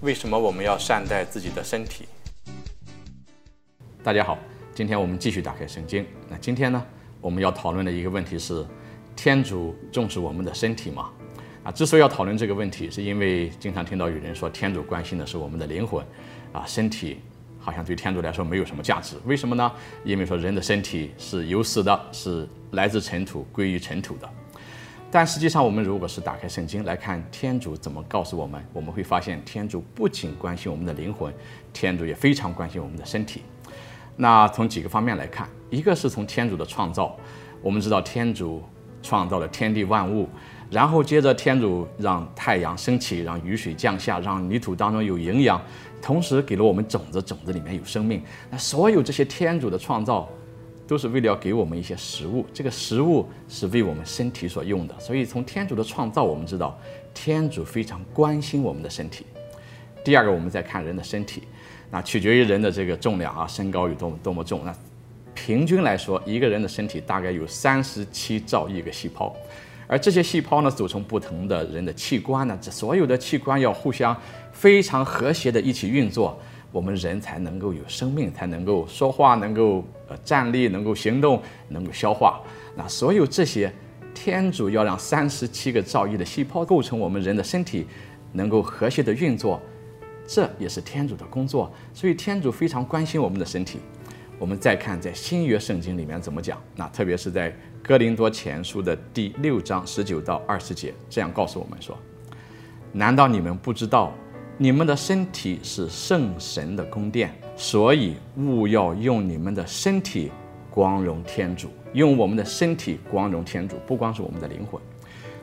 为什么我们要善待自己的身体？大家好，今天我们继续打开圣经。那今天呢，我们要讨论的一个问题是：天主重视我们的身体吗？啊，之所以要讨论这个问题，是因为经常听到有人说，天主关心的是我们的灵魂，啊，身体好像对天主来说没有什么价值。为什么呢？因为说人的身体是有死的，是来自尘土，归于尘土的。但实际上，我们如果是打开圣经来看，天主怎么告诉我们，我们会发现，天主不仅关心我们的灵魂，天主也非常关心我们的身体。那从几个方面来看，一个是从天主的创造，我们知道天主创造了天地万物，然后接着天主让太阳升起，让雨水降下，让泥土当中有营养，同时给了我们种子，种子里面有生命。那所有这些天主的创造。都是为了要给我们一些食物，这个食物是为我们身体所用的。所以从天主的创造，我们知道天主非常关心我们的身体。第二个，我们再看人的身体，那取决于人的这个重量啊，身高有多么多么重。那平均来说，一个人的身体大概有三十七兆亿个细胞，而这些细胞呢，组成不同的人的器官呢，这所有的器官要互相非常和谐的一起运作。我们人才能够有生命，才能够说话，能够呃站立，能够行动，能够消化。那所有这些，天主要让三十七个兆亿的细胞构成我们人的身体，能够和谐的运作，这也是天主的工作。所以天主非常关心我们的身体。我们再看在新约圣经里面怎么讲，那特别是在哥林多前书的第六章十九到二十节，这样告诉我们说：难道你们不知道？你们的身体是圣神的宫殿，所以务要用你们的身体光荣天主，用我们的身体光荣天主，不光是我们的灵魂。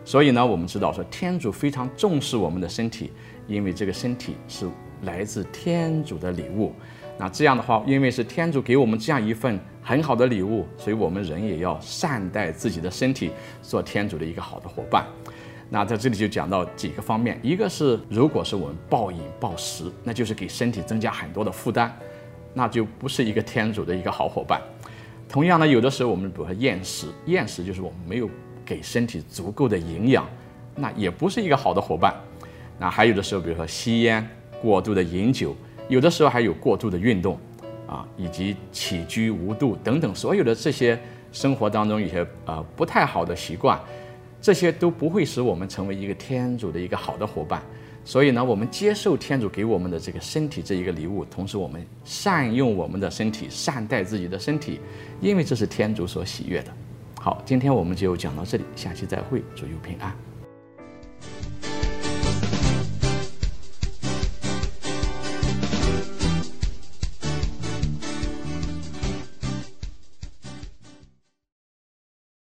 所以呢，我们知道说天主非常重视我们的身体，因为这个身体是来自天主的礼物。那这样的话，因为是天主给我们这样一份很好的礼物，所以我们人也要善待自己的身体，做天主的一个好的伙伴。那在这里就讲到几个方面，一个是如果是我们暴饮暴食，那就是给身体增加很多的负担，那就不是一个天主的一个好伙伴。同样呢，有的时候我们比如说厌食，厌食就是我们没有给身体足够的营养，那也不是一个好的伙伴。那还有的时候，比如说吸烟、过度的饮酒，有的时候还有过度的运动，啊，以及起居无度等等，所有的这些生活当中一些呃不太好的习惯。这些都不会使我们成为一个天主的一个好的伙伴，所以呢，我们接受天主给我们的这个身体这一个礼物，同时我们善用我们的身体，善待自己的身体，因为这是天主所喜悦的。好，今天我们就讲到这里，下期再会，祝佑平安。